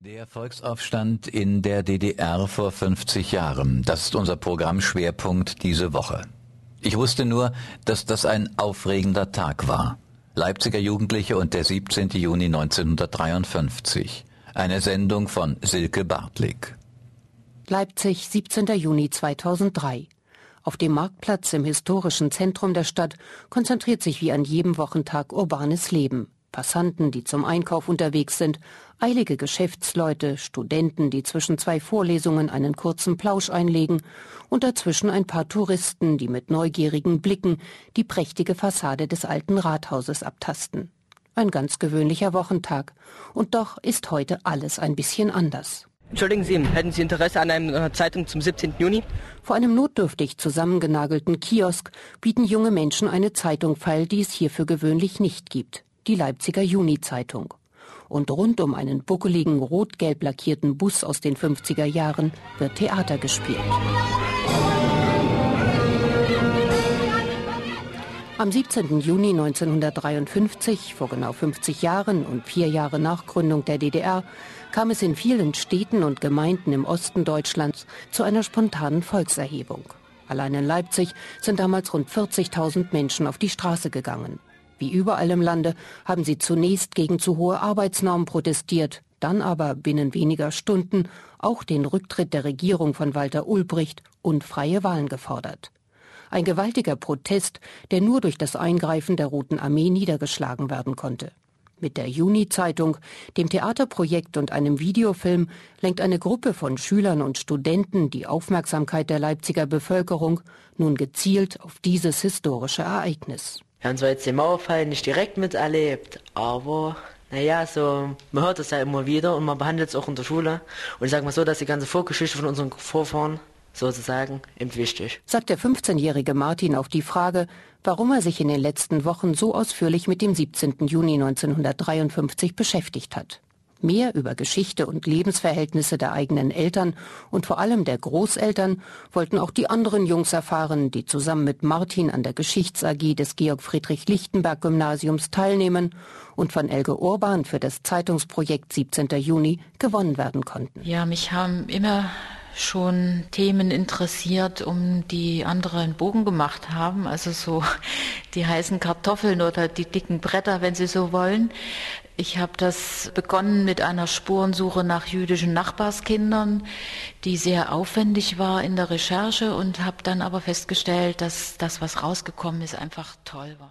Der Volksaufstand in der DDR vor 50 Jahren, das ist unser Programmschwerpunkt diese Woche. Ich wusste nur, dass das ein aufregender Tag war. Leipziger Jugendliche und der 17. Juni 1953. Eine Sendung von Silke Bartlig. Leipzig, 17. Juni 2003. Auf dem Marktplatz im historischen Zentrum der Stadt konzentriert sich wie an jedem Wochentag urbanes Leben. Passanten, die zum Einkauf unterwegs sind, eilige Geschäftsleute, Studenten, die zwischen zwei Vorlesungen einen kurzen Plausch einlegen und dazwischen ein paar Touristen, die mit neugierigen Blicken die prächtige Fassade des alten Rathauses abtasten. Ein ganz gewöhnlicher Wochentag. Und doch ist heute alles ein bisschen anders. Entschuldigen Sie, hätten Sie Interesse an einer Zeitung zum 17. Juni? Vor einem notdürftig zusammengenagelten Kiosk bieten junge Menschen eine Zeitung feil, die es hier für gewöhnlich nicht gibt die Leipziger Juni-Zeitung. Und rund um einen buckeligen, rot-gelb lackierten Bus aus den 50er Jahren wird Theater gespielt. Am 17. Juni 1953, vor genau 50 Jahren und vier Jahre nach Gründung der DDR, kam es in vielen Städten und Gemeinden im Osten Deutschlands zu einer spontanen Volkserhebung. Allein in Leipzig sind damals rund 40.000 Menschen auf die Straße gegangen. Wie überall im Lande haben sie zunächst gegen zu hohe Arbeitsnormen protestiert, dann aber binnen weniger Stunden auch den Rücktritt der Regierung von Walter Ulbricht und freie Wahlen gefordert. Ein gewaltiger Protest, der nur durch das Eingreifen der Roten Armee niedergeschlagen werden konnte. Mit der Juni-Zeitung, dem Theaterprojekt und einem Videofilm lenkt eine Gruppe von Schülern und Studenten die Aufmerksamkeit der Leipziger Bevölkerung nun gezielt auf dieses historische Ereignis. Wir haben zwar jetzt den Mauerfall nicht direkt miterlebt, aber naja, so, man hört es ja immer wieder und man behandelt es auch in der Schule. Und ich sage mal so, dass die ganze Vorgeschichte von unseren Vorfahren sozusagen eben wichtig. Sagt der 15-jährige Martin auf die Frage, warum er sich in den letzten Wochen so ausführlich mit dem 17. Juni 1953 beschäftigt hat. Mehr über Geschichte und Lebensverhältnisse der eigenen Eltern und vor allem der Großeltern wollten auch die anderen Jungs erfahren, die zusammen mit Martin an der Geschichts AG des Georg Friedrich Lichtenberg Gymnasiums teilnehmen und von Elge Urban für das Zeitungsprojekt 17. Juni gewonnen werden konnten. Ja, mich haben immer schon Themen interessiert, um die andere einen Bogen gemacht haben. Also so die heißen Kartoffeln oder die dicken Bretter, wenn Sie so wollen. Ich habe das begonnen mit einer Spurensuche nach jüdischen Nachbarskindern, die sehr aufwendig war in der Recherche und habe dann aber festgestellt, dass das, was rausgekommen ist, einfach toll war.